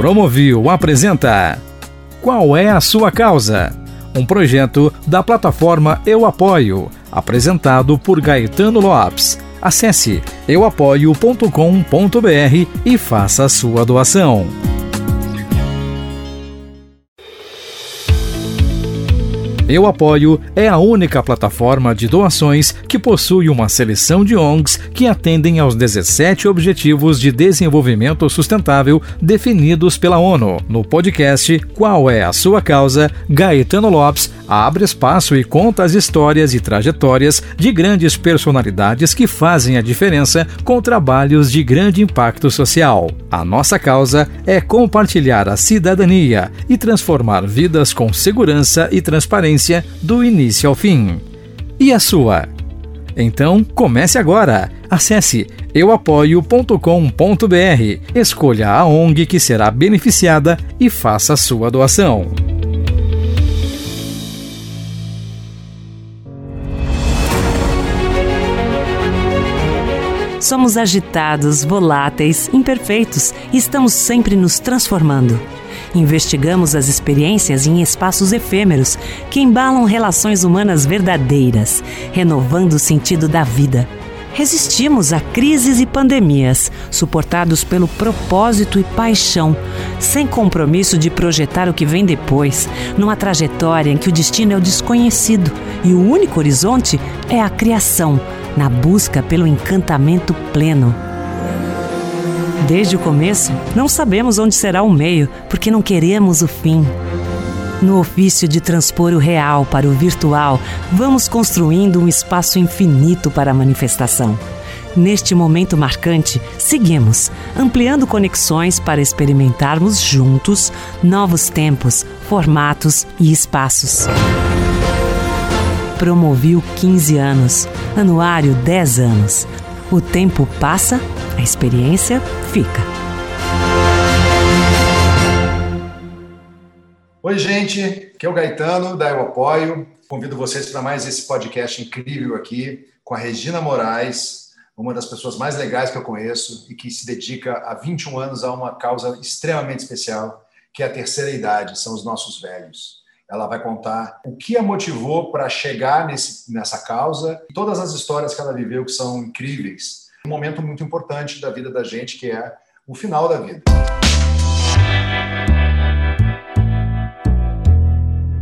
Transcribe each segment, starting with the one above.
Promovil apresenta Qual é a sua causa? Um projeto da plataforma Eu Apoio, apresentado por Gaetano Lopes. Acesse euapoio.com.br e faça a sua doação. Eu Apoio é a única plataforma de doações que possui uma seleção de ONGs que atendem aos 17 Objetivos de Desenvolvimento Sustentável definidos pela ONU. No podcast Qual é a Sua Causa? Gaetano Lopes abre espaço e conta as histórias e trajetórias de grandes personalidades que fazem a diferença com trabalhos de grande impacto social. A nossa causa é compartilhar a cidadania e transformar vidas com segurança e transparência do início ao fim. E a sua? Então, comece agora. Acesse euapoio.com.br, escolha a ONG que será beneficiada e faça sua doação. Somos agitados, voláteis, imperfeitos e estamos sempre nos transformando. Investigamos as experiências em espaços efêmeros que embalam relações humanas verdadeiras, renovando o sentido da vida. Resistimos a crises e pandemias, suportados pelo propósito e paixão, sem compromisso de projetar o que vem depois, numa trajetória em que o destino é o desconhecido e o único horizonte é a criação na busca pelo encantamento pleno. Desde o começo, não sabemos onde será o meio, porque não queremos o fim. No ofício de transpor o real para o virtual, vamos construindo um espaço infinito para a manifestação. Neste momento marcante, seguimos, ampliando conexões para experimentarmos juntos novos tempos, formatos e espaços. Promoviu 15 anos, anuário 10 anos. O tempo passa, a experiência fica. Oi, gente, aqui é o Gaetano da Eu Apoio. Convido vocês para mais esse podcast incrível aqui com a Regina Moraes, uma das pessoas mais legais que eu conheço e que se dedica há 21 anos a uma causa extremamente especial, que é a terceira idade, são os nossos velhos. Ela vai contar o que a motivou para chegar nesse, nessa causa, todas as histórias que ela viveu que são incríveis. Um momento muito importante da vida da gente, que é o final da vida.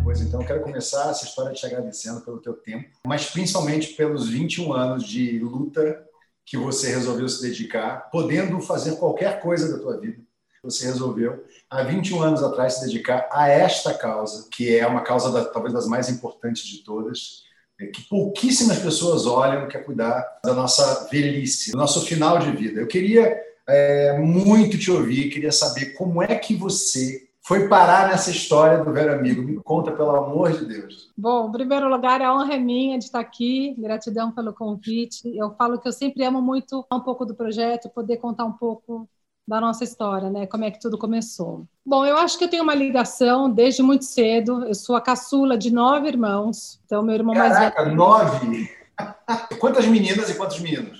Pois então, quero começar essa história te agradecendo pelo teu tempo, mas principalmente pelos 21 anos de luta que você resolveu se dedicar, podendo fazer qualquer coisa da tua vida você resolveu, há 21 anos atrás, se dedicar a esta causa, que é uma causa da, talvez das mais importantes de todas, é que pouquíssimas pessoas olham, que é cuidar da nossa velhice, do nosso final de vida. Eu queria é, muito te ouvir, queria saber como é que você foi parar nessa história do velho amigo. Me conta, pelo amor de Deus. Bom, em primeiro lugar, a honra é minha de estar aqui. Gratidão pelo convite. Eu falo que eu sempre amo muito um pouco do projeto, poder contar um pouco da nossa história, né? Como é que tudo começou. Bom, eu acho que eu tenho uma ligação desde muito cedo. Eu sou a caçula de nove irmãos. Então, meu irmão Caraca, mais velho. nove? Quantas meninas e quantos meninos?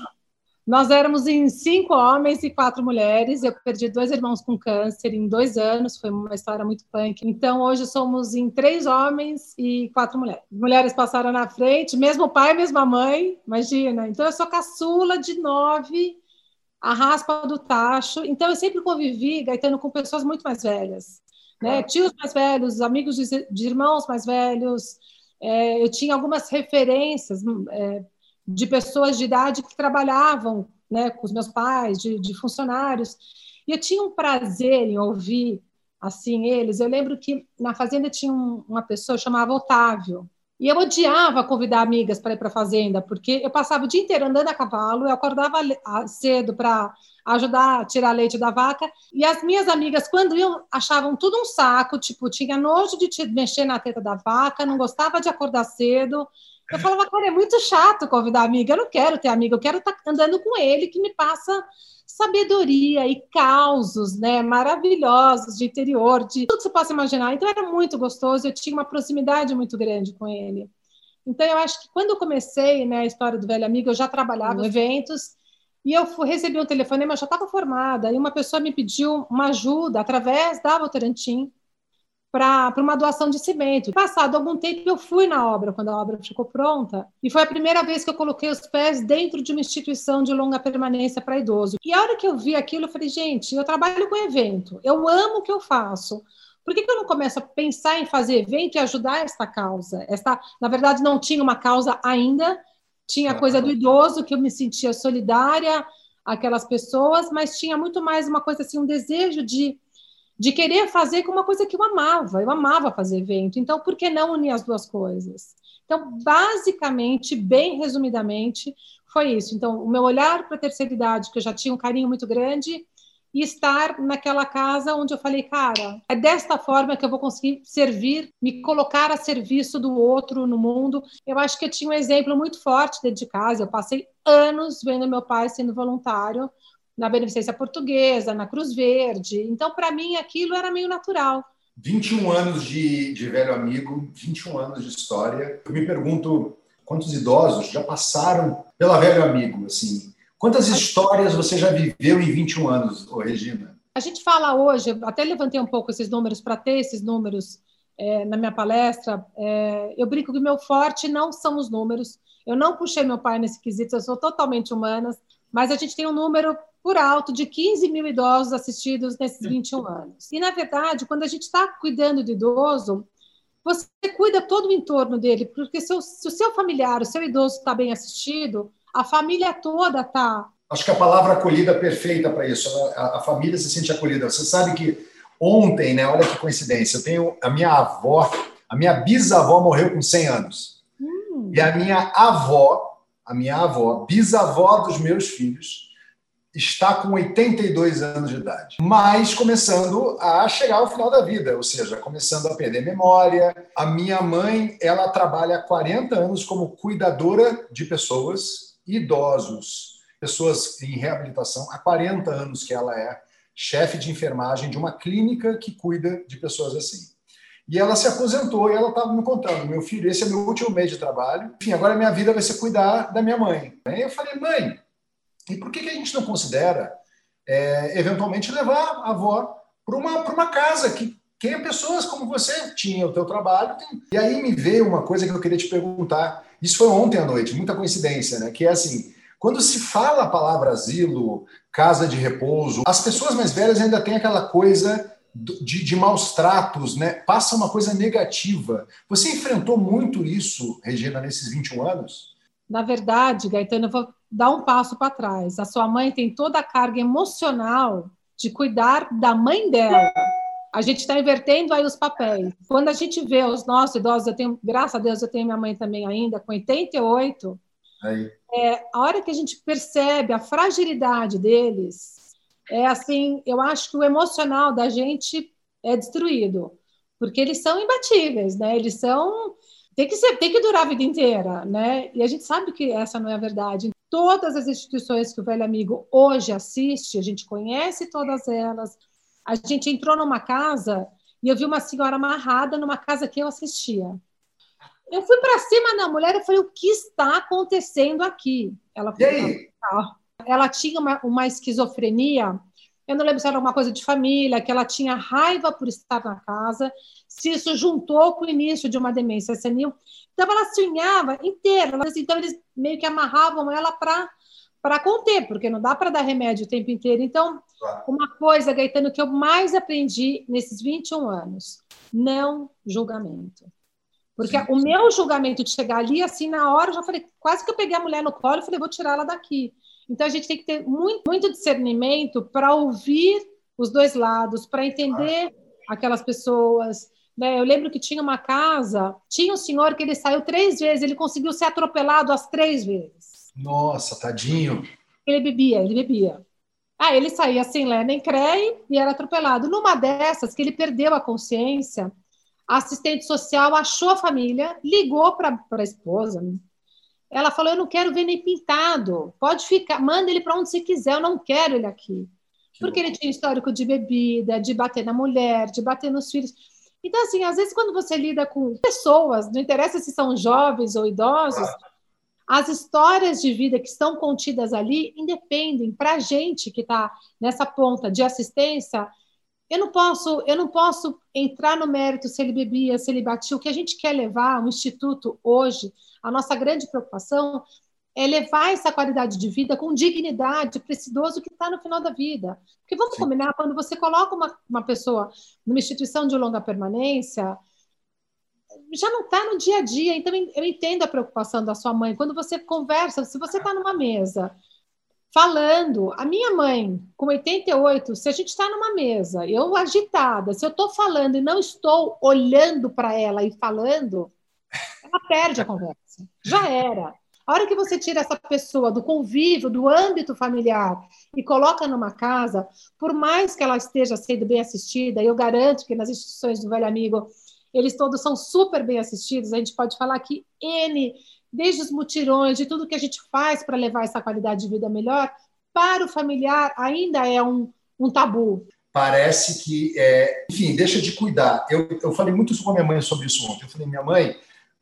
Nós éramos em cinco homens e quatro mulheres. Eu perdi dois irmãos com câncer em dois anos. Foi uma história muito punk. Então, hoje somos em três homens e quatro mulheres. Mulheres passaram na frente, mesmo pai, mesma mãe. Imagina. Então, eu sou caçula de nove a raspa do tacho. Então, eu sempre convivi, Gaetano, com pessoas muito mais velhas. Né? Tios mais velhos, amigos de, de irmãos mais velhos. É, eu tinha algumas referências é, de pessoas de idade que trabalhavam né, com os meus pais, de, de funcionários. E eu tinha um prazer em ouvir assim eles. Eu lembro que na fazenda tinha um, uma pessoa chamava Otávio. E eu odiava convidar amigas para ir para a fazenda, porque eu passava o dia inteiro andando a cavalo, eu acordava cedo para ajudar a tirar leite da vaca, e as minhas amigas, quando iam, achavam tudo um saco, tipo, tinha nojo de mexer na teta da vaca, não gostava de acordar cedo. Eu falava, cara, é muito chato convidar amiga, eu não quero ter amiga, eu quero estar tá andando com ele, que me passa sabedoria e causos né, maravilhosos de interior, de tudo que você possa imaginar. Então era muito gostoso, eu tinha uma proximidade muito grande com ele. Então eu acho que quando eu comecei né, a história do velho amigo, eu já trabalhava em eventos E eu fui, recebi um telefonema, já estava formada, e uma pessoa me pediu uma ajuda através da Votorantim para uma doação de cimento. Passado algum tempo, eu fui na obra, quando a obra ficou pronta, e foi a primeira vez que eu coloquei os pés dentro de uma instituição de longa permanência para idoso. E a hora que eu vi aquilo, eu falei, gente, eu trabalho com evento, eu amo o que eu faço. Por que, que eu não começo a pensar em fazer evento e ajudar esta causa? Esta, na verdade, não tinha uma causa ainda, tinha a coisa do idoso, que eu me sentia solidária àquelas pessoas, mas tinha muito mais uma coisa assim, um desejo de de querer fazer com uma coisa que eu amava. Eu amava fazer evento. Então, por que não unir as duas coisas? Então, basicamente, bem resumidamente, foi isso. Então, o meu olhar para a terceira idade, que eu já tinha um carinho muito grande, e estar naquela casa onde eu falei, cara, é desta forma que eu vou conseguir servir, me colocar a serviço do outro no mundo. Eu acho que eu tinha um exemplo muito forte dentro de casa. Eu passei anos vendo meu pai sendo voluntário na Beneficência Portuguesa, na Cruz Verde. Então, para mim, aquilo era meio natural. 21 anos de, de velho amigo, 21 anos de história. Eu me pergunto quantos idosos já passaram pela velho amigo, assim. Quantas histórias você já viveu em 21 anos, ô Regina? A gente fala hoje, até levantei um pouco esses números para ter esses números é, na minha palestra. É, eu brinco que o meu forte não são os números. Eu não puxei meu pai nesse quesito, eu sou totalmente humanas, mas a gente tem um número por alto de 15 mil idosos assistidos nesses 21 anos. E, na verdade, quando a gente está cuidando do idoso, você cuida todo o entorno dele, porque se o, se o seu familiar, o seu idoso está bem assistido, a família toda está. Acho que a palavra acolhida é perfeita para isso. A, a, família se sente acolhida. Você sabe que ontem, né? Olha que coincidência. Eu tenho a minha avó, a minha bisavó morreu com 100 anos. Hum. E a minha avó, a minha avó, bisavó dos meus filhos, está com 82 anos de idade, mas começando a chegar ao final da vida, ou seja, começando a perder memória. A minha mãe, ela trabalha há 40 anos como cuidadora de pessoas, idosos, pessoas em reabilitação, há 40 anos que ela é chefe de enfermagem de uma clínica que cuida de pessoas assim. E ela se aposentou e ela estava me contando: meu filho, esse é meu último mês de trabalho. Enfim, agora minha vida vai ser cuidar da minha mãe. Aí eu falei: mãe, e por que, que a gente não considera, é, eventualmente, levar a avó para uma, uma casa que tenha pessoas como você tinha o teu trabalho? Tem... E aí me veio uma coisa que eu queria te perguntar. Isso foi ontem à noite, muita coincidência, né? Que é assim, quando se fala a palavra asilo, casa de repouso, as pessoas mais velhas ainda têm aquela coisa de, de, maus tratos, né? Passa uma coisa negativa. Você enfrentou muito isso, Regina, nesses 21 anos? Na verdade, Gaetano, eu vou dar um passo para trás. A sua mãe tem toda a carga emocional de cuidar da mãe dela. A gente está invertendo aí os papéis. Quando a gente vê os nossos idosos, eu tenho, graças a Deus, eu tenho minha mãe também ainda, com 88. Aí. É, a hora que a gente percebe a fragilidade deles, é assim, eu acho que o emocional da gente é destruído, porque eles são imbatíveis, né? Eles são tem que ser, tem que durar a vida inteira, né? E a gente sabe que essa não é a verdade. Todas as instituições que o velho amigo hoje assiste, a gente conhece todas elas. A gente entrou numa casa e eu vi uma senhora amarrada numa casa que eu assistia. Eu fui para cima da mulher e falei: o que está acontecendo aqui? Ela, foi, ela tinha uma, uma esquizofrenia eu não lembro se era alguma coisa de família, que ela tinha raiva por estar na casa, se isso juntou com o início de uma demência senil. Então, ela se unhava inteira. Então, eles meio que amarravam ela para para conter, porque não dá para dar remédio o tempo inteiro. Então, uma coisa, Gaetano, que eu mais aprendi nesses 21 anos, não julgamento. Porque sim, sim. o meu julgamento de chegar ali, assim, na hora, eu já falei, quase que eu peguei a mulher no colo e falei, vou tirar ela daqui. Então, a gente tem que ter muito, muito discernimento para ouvir os dois lados, para entender aquelas pessoas. Né? Eu lembro que tinha uma casa, tinha um senhor que ele saiu três vezes, ele conseguiu ser atropelado as três vezes. Nossa, tadinho. Ele bebia, ele bebia. Ah, ele saía sem lé nem creio e era atropelado. Numa dessas, que ele perdeu a consciência, a assistente social achou a família, ligou para a esposa, ela falou: Eu não quero ver nem pintado. Pode ficar, manda ele para onde você quiser, eu não quero ele aqui. Porque ele tinha histórico de bebida, de bater na mulher, de bater nos filhos. Então, assim, às vezes, quando você lida com pessoas, não interessa se são jovens ou idosos, as histórias de vida que estão contidas ali independem para a gente que está nessa ponta de assistência. Eu não posso, eu não posso entrar no mérito se ele bebia, se ele batia. O que a gente quer levar, o instituto hoje, a nossa grande preocupação é levar essa qualidade de vida com dignidade para esse idoso que está no final da vida. Porque vamos Sim. combinar, quando você coloca uma, uma pessoa numa instituição de longa permanência, já não está no dia a dia. Então, eu entendo a preocupação da sua mãe. Quando você conversa, se você está numa mesa falando, a minha mãe, com 88, se a gente está numa mesa, eu agitada, se eu estou falando e não estou olhando para ela e falando, ela perde a conversa. Já era. A hora que você tira essa pessoa do convívio, do âmbito familiar e coloca numa casa, por mais que ela esteja sendo bem assistida, eu garanto que nas instituições do Velho Amigo eles todos são super bem assistidos. A gente pode falar que N, desde os mutirões, de tudo que a gente faz para levar essa qualidade de vida melhor, para o familiar ainda é um, um tabu. Parece que, é, enfim, deixa de cuidar. Eu, eu falei muito com a minha mãe sobre isso ontem. Eu falei, minha mãe,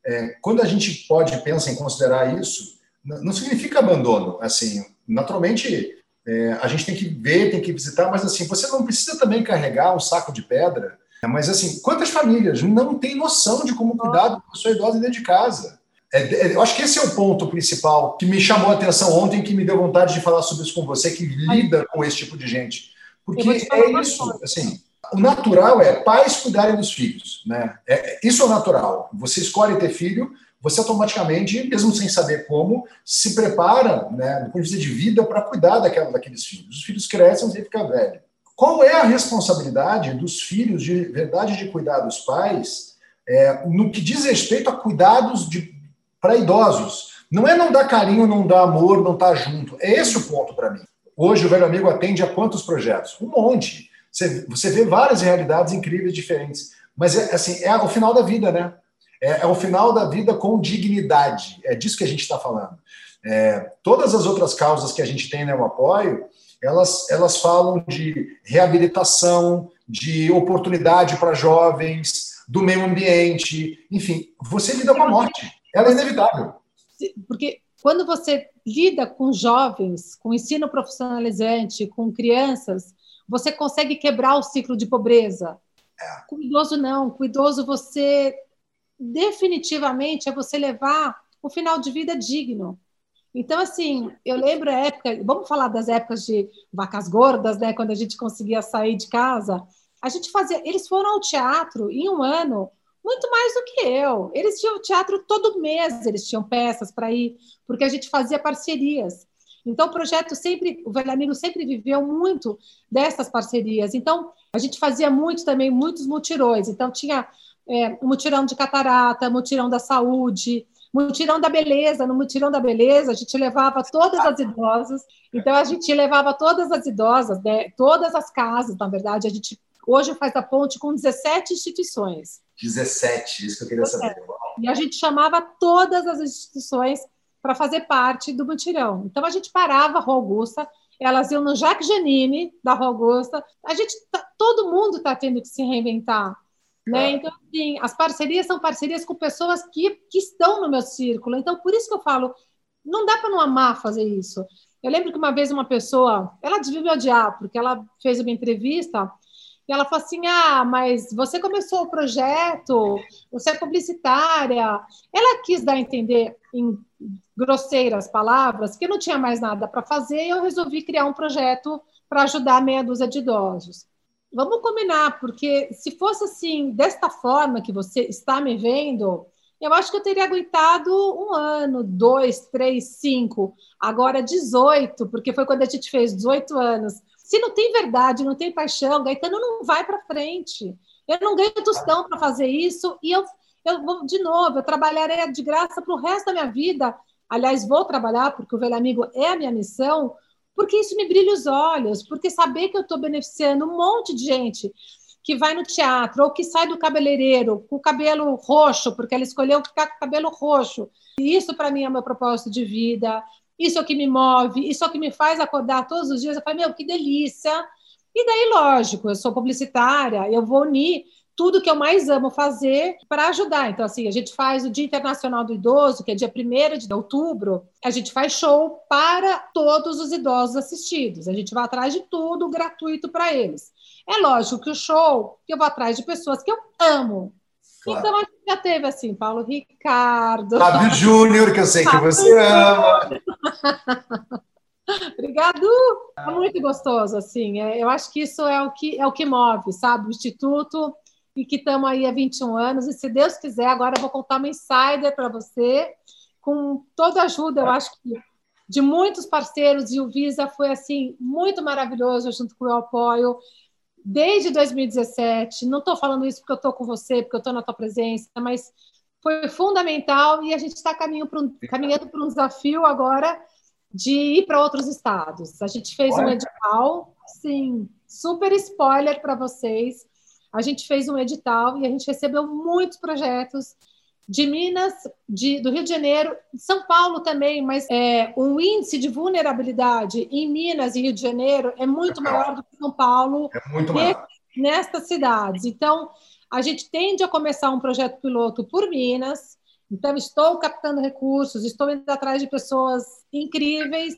é, quando a gente pode pensa em considerar isso, não significa abandono. Assim, naturalmente, é, a gente tem que ver, tem que visitar, mas assim, você não precisa também carregar um saco de pedra. Mas assim, quantas famílias não têm noção de como cuidar da pessoa idosa dentro de casa? É, é, eu acho que esse é o ponto principal que me chamou a atenção ontem, que me deu vontade de falar sobre isso com você, que lida com esse tipo de gente. Porque é isso, assim, o natural é pais cuidarem dos filhos, né? É, isso é o natural. Você escolhe ter filho, você automaticamente, mesmo sem saber como, se prepara, né, do ponto de vista de vida, para cuidar daquela, daqueles filhos. Os filhos crescem, você fica velho. Qual é a responsabilidade dos filhos de verdade de cuidar dos pais é, no que diz respeito a cuidados para idosos? Não é não dar carinho, não dar amor, não estar tá junto. É esse o ponto para mim. Hoje o velho amigo atende a quantos projetos? Um monte. Você, você vê várias realidades incríveis, diferentes. Mas é assim, é o final da vida, né? É, é o final da vida com dignidade. É disso que a gente está falando. É, todas as outras causas que a gente tem no apoio, elas, elas falam de reabilitação, de oportunidade para jovens, do meio ambiente, enfim, você lida com a morte. Ela é inevitável. Porque quando você lida com jovens, com ensino profissionalizante, com crianças, você consegue quebrar o ciclo de pobreza. É. Com idoso, não. Com idoso, você definitivamente é você levar um final de vida digno. Então, assim, eu lembro a época, vamos falar das épocas de vacas gordas, né? Quando a gente conseguia sair de casa. A gente fazia. Eles foram ao teatro em um ano muito mais do que eu. Eles tinham teatro todo mês, eles tinham peças para ir, porque a gente fazia parcerias. Então, o projeto sempre, o Velho Amigo sempre viveu muito dessas parcerias. Então, a gente fazia muito também, muitos mutirões. Então, tinha é, mutirão de catarata, mutirão da saúde, mutirão da beleza. No mutirão da beleza, a gente levava todas as idosas. Então, a gente levava todas as idosas, né, todas as casas, na verdade. A gente hoje faz a ponte com 17 instituições. 17, isso que eu queria saber. E a gente chamava todas as instituições para fazer parte do mutirão. Então a gente parava a Rua Augusta, elas iam no Jacques Janine da Rua Augusta. A gente, tá, todo mundo está tendo que se reinventar. Né? Então, assim, as parcerias são parcerias com pessoas que, que estão no meu círculo. Então, por isso que eu falo, não dá para não amar fazer isso. Eu lembro que uma vez uma pessoa, ela devia me odiar, porque ela fez uma entrevista e ela falou assim: Ah, mas você começou o projeto, você é publicitária. Ela quis dar a entender em grosseiras palavras que não tinha mais nada para fazer e eu resolvi criar um projeto para ajudar meia dúzia de idosos. Vamos combinar, porque se fosse assim, desta forma que você está me vendo, eu acho que eu teria aguentado um ano, dois, três, cinco, agora 18, porque foi quando a gente fez 18 anos. Se não tem verdade, não tem paixão, Gaetano não vai para frente. Eu não ganho tostão para fazer isso e eu, eu vou, de novo, eu trabalharei de graça para o resto da minha vida. Aliás, vou trabalhar, porque o Velho Amigo é a minha missão, porque isso me brilha os olhos, porque saber que eu estou beneficiando um monte de gente que vai no teatro ou que sai do cabeleireiro com o cabelo roxo, porque ela escolheu ficar com o cabelo roxo. E isso, para mim, é o meu propósito de vida isso é o que me move, isso é o que me faz acordar todos os dias. Eu falo, meu, que delícia. E daí, lógico, eu sou publicitária, eu vou unir tudo que eu mais amo fazer para ajudar. Então, assim, a gente faz o Dia Internacional do Idoso, que é dia 1 de outubro, a gente faz show para todos os idosos assistidos. A gente vai atrás de tudo gratuito para eles. É lógico que o show, eu vou atrás de pessoas que eu amo. Claro. Então, a gente já teve, assim, Paulo Ricardo. Fábio Júnior, que eu sei que você ama. Obrigado! É muito gostoso, assim. É, eu acho que isso é o que, é o que move, sabe? O Instituto e que estamos aí há 21 anos. E se Deus quiser, agora eu vou contar uma insider para você, com toda a ajuda, eu acho que de muitos parceiros, e o Visa foi assim muito maravilhoso junto com o apoio desde 2017. Não estou falando isso porque eu estou com você, porque eu estou na tua presença, mas foi fundamental e a gente está caminhando para um desafio agora de ir para outros estados. A gente fez Olha. um edital, sim, super spoiler para vocês. A gente fez um edital e a gente recebeu muitos projetos de Minas, de, do Rio de Janeiro, São Paulo também, mas é, o índice de vulnerabilidade em Minas e Rio de Janeiro é muito é maior do que São Paulo. É muito maior. Nestas cidades. Então, a gente tende a começar um projeto piloto por Minas. Então, estou captando recursos, estou indo atrás de pessoas incríveis.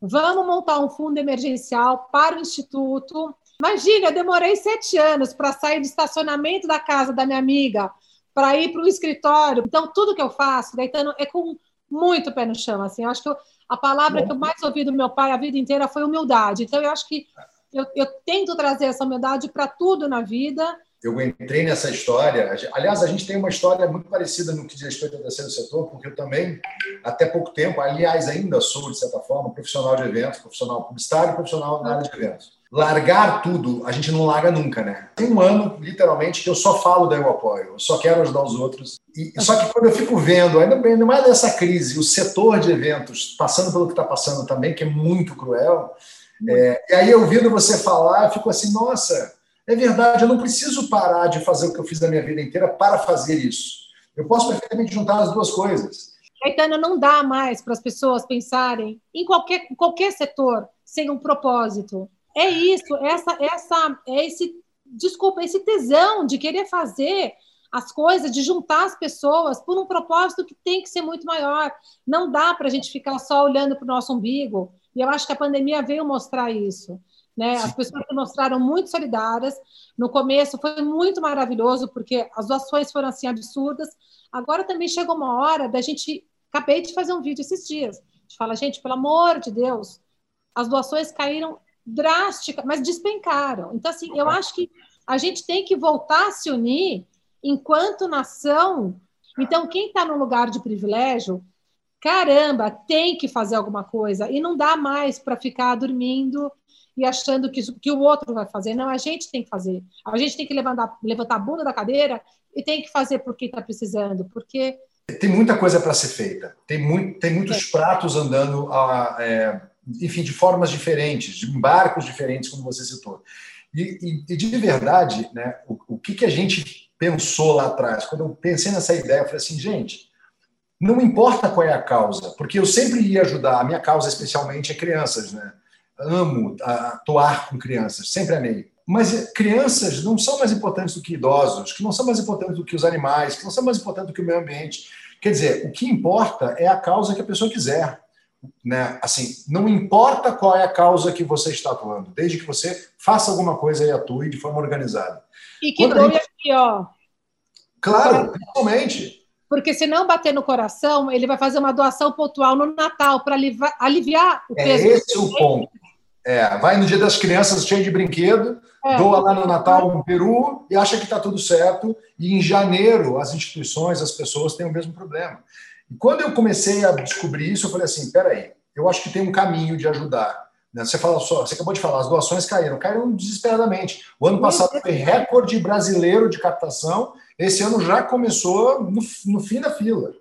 Vamos montar um fundo emergencial para o Instituto Imagina, eu demorei sete anos para sair do estacionamento da casa da minha amiga para ir para o escritório. Então, tudo que eu faço, Gaetano, é com muito pé no chão. Assim, eu acho que eu, a palavra que eu mais ouvi do meu pai a vida inteira foi humildade. Então, eu acho que eu, eu tento trazer essa humildade para tudo na vida. Eu entrei nessa história. Aliás, a gente tem uma história muito parecida no que diz respeito ao terceiro setor, porque eu também, até pouco tempo, aliás, ainda sou, de certa forma, profissional de eventos, profissional publicitário, profissional na área de eventos largar tudo, a gente não larga nunca, né? Tem um ano, literalmente, que eu só falo da Eu Apoio, eu só quero ajudar os outros. E, só que quando eu fico vendo, ainda, ainda mais dessa crise, o setor de eventos passando pelo que está passando também, que é muito cruel, é, e aí ouvindo você falar, eu fico assim, nossa, é verdade, eu não preciso parar de fazer o que eu fiz na minha vida inteira para fazer isso. Eu posso perfeitamente juntar as duas coisas. Caetano, não dá mais para as pessoas pensarem em qualquer, qualquer setor sem um propósito é isso, essa, essa, é esse, desculpa, esse tesão de querer fazer as coisas, de juntar as pessoas por um propósito que tem que ser muito maior. Não dá para a gente ficar só olhando para o nosso umbigo. E eu acho que a pandemia veio mostrar isso. Né? As pessoas se mostraram muito solidárias. No começo foi muito maravilhoso, porque as doações foram assim absurdas. Agora também chegou uma hora da gente. Acabei de fazer um vídeo esses dias. A gente fala, gente, pelo amor de Deus, as doações caíram drástica, mas despencaram. Então, assim, eu acho que a gente tem que voltar a se unir enquanto nação. Então, quem está no lugar de privilégio, caramba, tem que fazer alguma coisa. E não dá mais para ficar dormindo e achando que, que o outro vai fazer. Não, a gente tem que fazer. A gente tem que levantar, levantar a bunda da cadeira e tem que fazer porque está precisando, porque tem muita coisa para ser feita. Tem, muito, tem muitos é. pratos andando a, é, enfim, de formas diferentes, de barcos diferentes, como você citou. E, e, e de verdade, né, o, o que, que a gente pensou lá atrás? Quando eu pensei nessa ideia, eu falei assim, gente, não importa qual é a causa, porque eu sempre ia ajudar, a minha causa especialmente é crianças, né? Amo atuar com crianças, sempre amei. Mas crianças não são mais importantes do que idosos, que não são mais importantes do que os animais, que não são mais importantes do que o meio ambiente. Quer dizer, o que importa é a causa que a pessoa quiser né? Assim, não importa qual é a causa que você está atuando, desde que você faça alguma coisa e atue de forma organizada. E que doe gente... aqui, ó. Claro, principalmente. Porque se não bater no coração, ele vai fazer uma doação pontual no Natal para aliviar, o é peso. É esse o ponto. É, vai no dia das crianças cheio de brinquedo, é. doa lá no Natal um peru e acha que está tudo certo. E em janeiro, as instituições, as pessoas têm o mesmo problema. E quando eu comecei a descobrir isso, eu falei assim: peraí, eu acho que tem um caminho de ajudar. Né? Você fala só, você acabou de falar, as doações caíram, caíram desesperadamente. O ano passado foi recorde brasileiro de captação, esse ano já começou no, no fim da fila.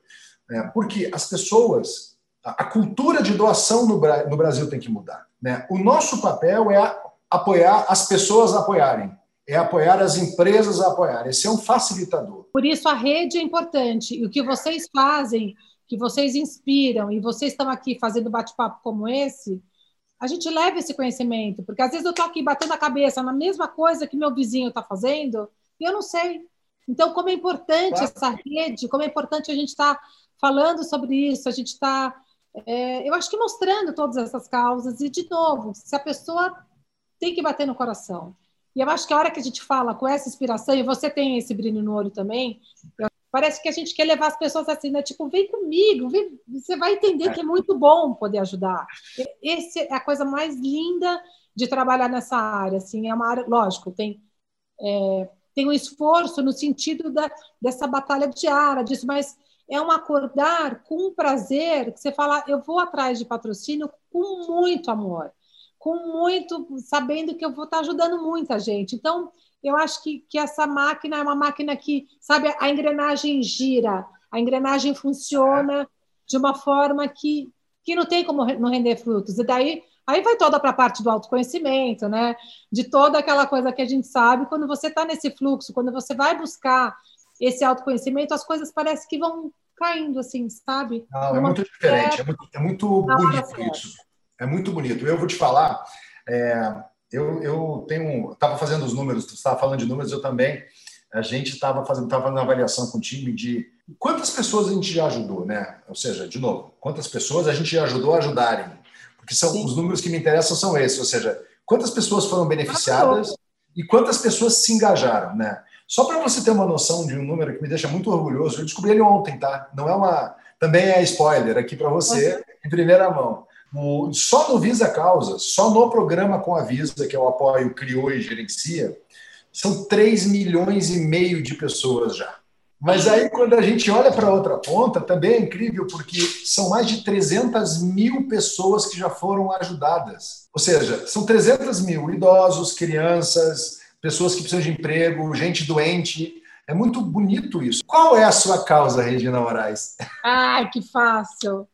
Né? Porque as pessoas, a, a cultura de doação no, no Brasil tem que mudar. Né? O nosso papel é apoiar as pessoas a apoiarem é apoiar as empresas a apoiar. Esse é um facilitador. Por isso a rede é importante. E o que vocês fazem, que vocês inspiram, e vocês estão aqui fazendo bate-papo como esse, a gente leva esse conhecimento, porque às vezes eu estou aqui batendo a cabeça na mesma coisa que meu vizinho está fazendo, Eu não sei. Então, como é importante claro. essa rede, como é importante a gente estar tá falando sobre isso, a gente está, é, eu acho que mostrando todas essas causas, e, de novo, se a pessoa tem que bater no coração. E eu acho que a hora que a gente fala com essa inspiração, e você tem esse brilho no olho também, parece que a gente quer levar as pessoas assim, né? Tipo, vem comigo, vem, você vai entender que é muito bom poder ajudar. Essa é a coisa mais linda de trabalhar nessa área. Assim, é uma área, lógico, tem é, tem um esforço no sentido da, dessa batalha diária, disso, mas é um acordar com prazer que você fala, eu vou atrás de patrocínio com muito amor, com muito, sabendo que eu vou estar ajudando muita gente. Então, eu acho que, que essa máquina é uma máquina que, sabe, a engrenagem gira, a engrenagem funciona de uma forma que, que não tem como não render frutos. E daí Aí vai toda para a parte do autoconhecimento, né? De toda aquela coisa que a gente sabe. Quando você está nesse fluxo, quando você vai buscar esse autoconhecimento, as coisas parecem que vão caindo, assim, sabe? Não, é muito diferente, é muito, é muito bonito isso. É muito bonito. Eu vou te falar, é, eu, eu tenho, estava fazendo os números, tu estava falando de números, eu também. A gente estava fazendo, estava fazendo uma avaliação com o time de quantas pessoas a gente já ajudou, né? Ou seja, de novo, quantas pessoas a gente já ajudou a ajudarem que são Sim. os números que me interessam são esses, ou seja, quantas pessoas foram beneficiadas e quantas pessoas se engajaram, né? Só para você ter uma noção de um número que me deixa muito orgulhoso, eu descobri ele ontem, tá? Não é uma, também é spoiler aqui para você em primeira mão. O, só no Visa Causa, só no programa com a Visa, que é o apoio criou e gerencia, são 3 milhões e meio de pessoas já. Mas aí, quando a gente olha para outra ponta, também é incrível, porque são mais de 300 mil pessoas que já foram ajudadas. Ou seja, são 300 mil idosos, crianças, pessoas que precisam de emprego, gente doente. É muito bonito isso. Qual é a sua causa, Regina Moraes? Ai, que fácil.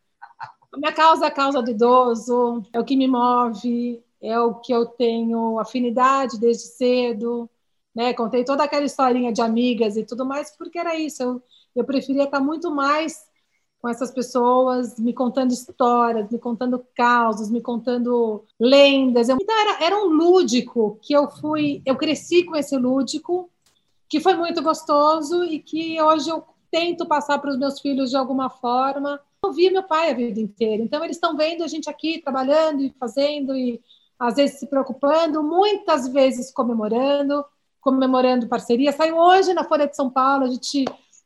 A minha causa é a causa do idoso, é o que me move, é o que eu tenho afinidade desde cedo né? Contei toda aquela historinha de amigas e tudo mais, porque era isso. Eu, eu preferia estar muito mais com essas pessoas, me contando histórias, me contando causos, me contando lendas. Então era, era um lúdico que eu fui, eu cresci com esse lúdico, que foi muito gostoso e que hoje eu tento passar para os meus filhos de alguma forma. Eu vi meu pai a vida inteira, então eles estão vendo a gente aqui trabalhando e fazendo e às vezes se preocupando, muitas vezes comemorando comemorando parceria. Saiu hoje na Folha de São Paulo, a gente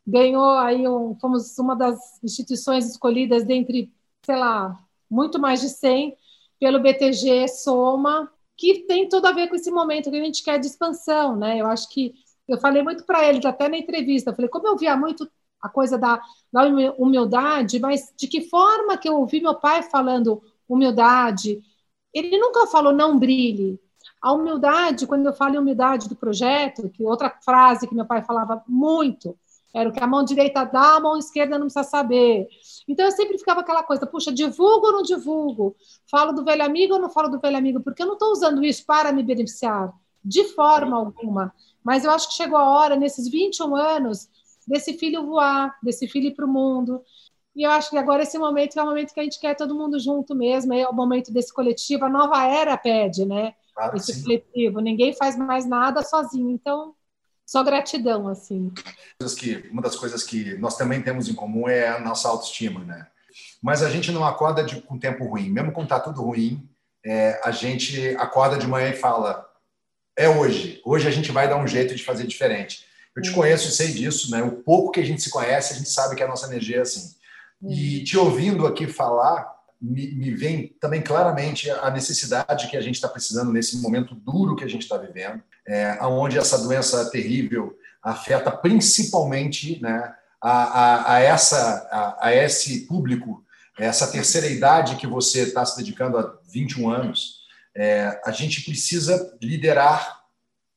ganhou aí, um, fomos uma das instituições escolhidas dentre, sei lá, muito mais de 100 pelo BTG Soma, que tem tudo a ver com esse momento que a gente quer de expansão, né? Eu acho que eu falei muito para eles até na entrevista, falei como eu via muito a coisa da, da humildade, mas de que forma que eu ouvi meu pai falando humildade? Ele nunca falou não brilhe, a humildade, quando eu falo em humildade do projeto, que outra frase que meu pai falava muito, era o que a mão direita dá, a mão esquerda não precisa saber. Então eu sempre ficava aquela coisa, puxa, divulgo ou não divulgo? Falo do velho amigo ou não falo do velho amigo? Porque eu não estou usando isso para me beneficiar, de forma alguma. Mas eu acho que chegou a hora, nesses 21 anos, desse filho voar, desse filho ir para o mundo. E eu acho que agora esse momento é o momento que a gente quer todo mundo junto mesmo, é o momento desse coletivo, a nova era pede, né? Claro esse sim. coletivo. Ninguém faz mais nada sozinho. Então, só gratidão, assim. Uma das coisas que nós também temos em comum é a nossa autoestima, né? Mas a gente não acorda de, com tempo ruim. Mesmo quando está tudo ruim, é, a gente acorda de manhã e fala: é hoje. Hoje a gente vai dar um jeito de fazer diferente. Eu te conheço e sei disso, né? O pouco que a gente se conhece, a gente sabe que a nossa energia é assim. E te ouvindo aqui falar, me, me vem também claramente a necessidade que a gente está precisando nesse momento duro que a gente está vivendo, é, onde essa doença terrível afeta principalmente né, a, a, a, essa, a, a esse público, essa terceira idade que você está se dedicando há 21 anos. É, a gente precisa liderar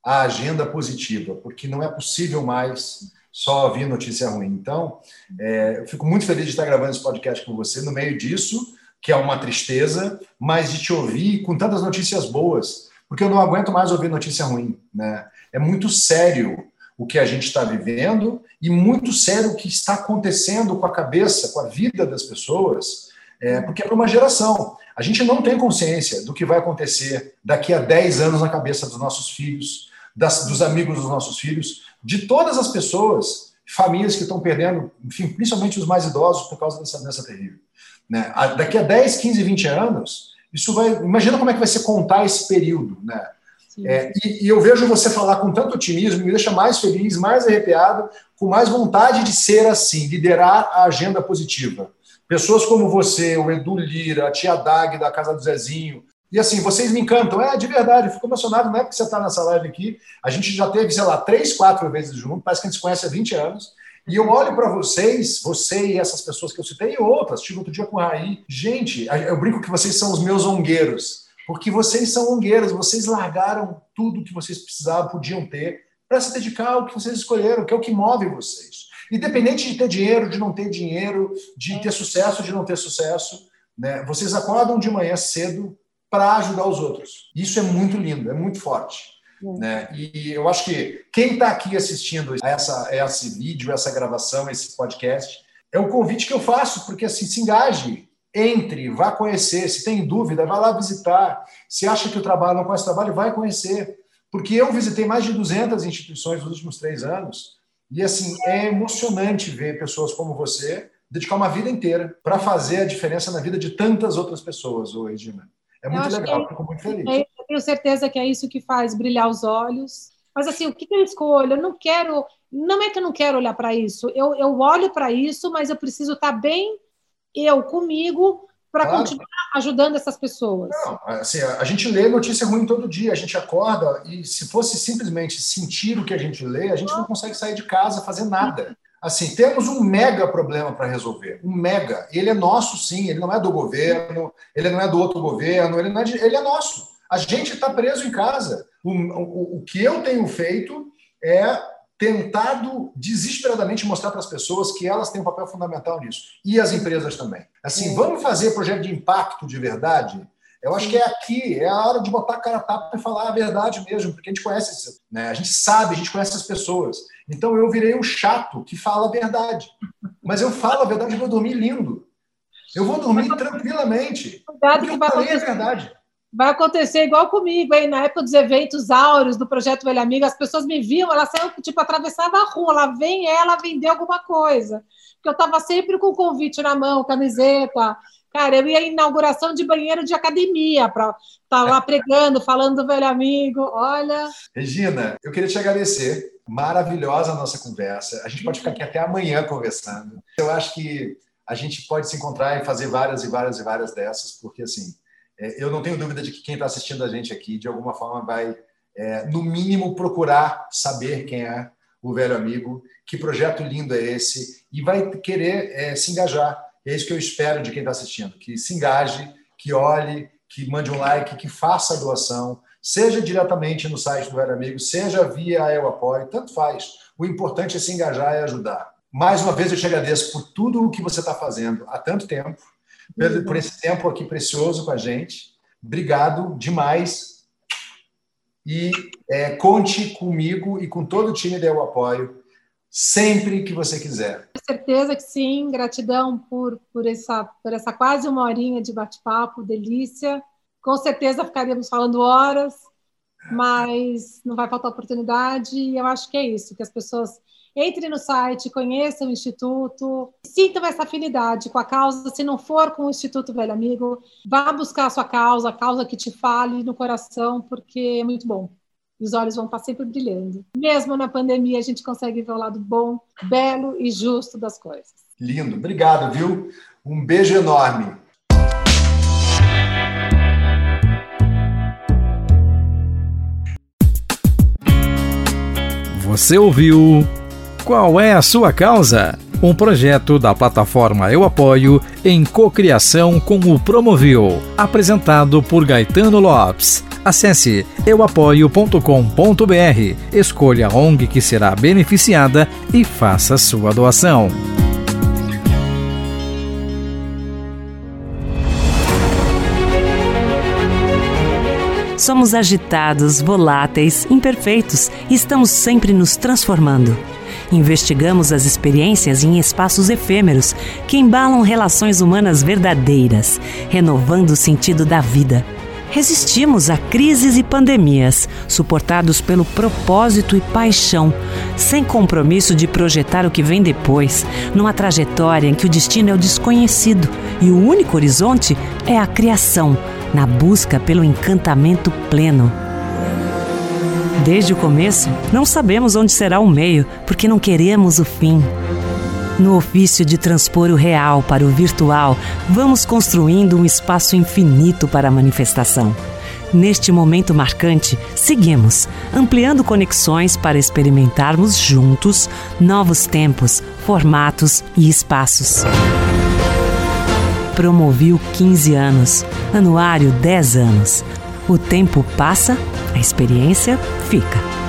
a agenda positiva, porque não é possível mais só ouvir notícia ruim. Então, é, eu fico muito feliz de estar gravando esse podcast com você. No meio disso, que é uma tristeza, mas de te ouvir com tantas notícias boas, porque eu não aguento mais ouvir notícia ruim. Né? É muito sério o que a gente está vivendo e muito sério o que está acontecendo com a cabeça, com a vida das pessoas, é, porque é para uma geração. A gente não tem consciência do que vai acontecer daqui a 10 anos na cabeça dos nossos filhos, das, dos amigos dos nossos filhos, de todas as pessoas, famílias que estão perdendo, enfim, principalmente os mais idosos por causa dessa doença terrível. Né? Daqui a 10, 15, 20 anos, isso vai. Imagina como é que vai ser contar esse período, né? É, e, e, eu vejo você falar com tanto otimismo, me deixa mais feliz, mais arrepiado, com mais vontade de ser assim, liderar a agenda positiva. Pessoas como você, o Edu Lira, a tia Dag da Casa do Zezinho, e assim, vocês me encantam. É, de verdade, eu fico emocionado, não é porque você está nessa live aqui. A gente já teve, sei lá, três, quatro vezes junto, parece que a gente se conhece há 20 anos. E eu olho para vocês, você e essas pessoas que eu citei, e outras, tive outro dia com o Raí. Gente, eu brinco que vocês são os meus ongueiros, porque vocês são ongueiros, vocês largaram tudo que vocês precisavam, podiam ter, para se dedicar ao que vocês escolheram, que é o que move vocês. Independente de ter dinheiro, de não ter dinheiro, de ter sucesso, de não ter sucesso, né? vocês acordam de manhã cedo para ajudar os outros. Isso é muito lindo, é muito forte. Né? E eu acho que quem está aqui assistindo essa, esse vídeo, essa gravação, esse podcast, é o convite que eu faço, porque assim, se engaje, entre, vá conhecer. Se tem dúvida, vá lá visitar. Se acha que o trabalho não conhece trabalho, vai conhecer. Porque eu visitei mais de 200 instituições nos últimos três anos. E assim, é emocionante ver pessoas como você dedicar uma vida inteira para fazer a diferença na vida de tantas outras pessoas, ô Edina. É muito legal, fico muito feliz. É, eu tenho certeza que é isso que faz brilhar os olhos. Mas assim, o que eu escolho? Eu não quero. Não é que eu não quero olhar para isso. Eu, eu olho para isso, mas eu preciso estar tá bem eu comigo para claro. continuar ajudando essas pessoas. Não, assim, a gente lê notícia ruim todo dia, a gente acorda e se fosse simplesmente sentir o que a gente lê, a gente não consegue sair de casa, fazer nada. Assim, temos um mega problema para resolver. Um mega. Ele é nosso, sim. Ele não é do governo, ele não é do outro governo, ele, não é, de, ele é nosso. A gente está preso em casa. O, o, o que eu tenho feito é tentado desesperadamente mostrar para as pessoas que elas têm um papel fundamental nisso. E as empresas também. Assim, vamos fazer projeto de impacto de verdade? Eu acho que é aqui, é a hora de botar a cara a tapa e falar a verdade mesmo, porque a gente conhece, né? a gente sabe, a gente conhece as pessoas. Então eu virei um chato que fala a verdade. Mas eu falo a verdade e vou dormir lindo. Eu vou dormir tranquilamente. Cuidado que vai acontecer. a verdade. Vai acontecer igual comigo, hein? Na época dos eventos áureos do Projeto Velha Amiga, as pessoas me viam, ela saiu, tipo, atravessava a rua, ela vem ela vender alguma coisa. Porque eu estava sempre com o convite na mão, camiseta, Cara, eu ia em inauguração de banheiro de academia para estar tá lá pregando, falando do velho amigo. Olha. Regina, eu queria te agradecer. Maravilhosa a nossa conversa. A gente pode ficar aqui até amanhã conversando. Eu acho que a gente pode se encontrar e fazer várias e várias e várias dessas, porque assim, é, eu não tenho dúvida de que quem está assistindo a gente aqui, de alguma forma, vai, é, no mínimo, procurar saber quem é o velho amigo, que projeto lindo é esse, e vai querer é, se engajar é isso que eu espero de quem está assistindo, que se engaje, que olhe, que mande um like, que faça a doação, seja diretamente no site do Velho Amigo, seja via Eu Apoio, tanto faz. O importante é se engajar e ajudar. Mais uma vez eu te agradeço por tudo o que você está fazendo há tanto tempo, por esse tempo aqui precioso com a gente. Obrigado demais. E é, conte comigo e com todo o time da Eu Apoio sempre que você quiser. Certeza que sim. Gratidão por, por, essa, por essa quase uma horinha de bate-papo, delícia. Com certeza ficaríamos falando horas, mas não vai faltar oportunidade. E eu acho que é isso, que as pessoas entrem no site, conheçam o Instituto, sintam essa afinidade com a causa. Se não for com o Instituto Velho Amigo, vá buscar a sua causa, a causa que te fale no coração, porque é muito bom os olhos vão estar sempre brilhando. Mesmo na pandemia, a gente consegue ver o lado bom, belo e justo das coisas. Lindo, obrigado, viu? Um beijo enorme. Você ouviu Qual é a sua causa? Um projeto da plataforma Eu Apoio em cocriação com o Promovil, apresentado por Gaetano Lopes. Acesse euapoio.com.br, escolha a ONG que será beneficiada e faça sua doação. Somos agitados, voláteis, imperfeitos e estamos sempre nos transformando. Investigamos as experiências em espaços efêmeros que embalam relações humanas verdadeiras, renovando o sentido da vida Resistimos a crises e pandemias, suportados pelo propósito e paixão, sem compromisso de projetar o que vem depois, numa trajetória em que o destino é o desconhecido e o único horizonte é a criação, na busca pelo encantamento pleno. Desde o começo, não sabemos onde será o meio, porque não queremos o fim. No ofício de transpor o real para o virtual, vamos construindo um espaço infinito para a manifestação. Neste momento marcante, seguimos, ampliando conexões para experimentarmos juntos novos tempos, formatos e espaços. Promoviu 15 anos, anuário 10 anos. O tempo passa, a experiência fica.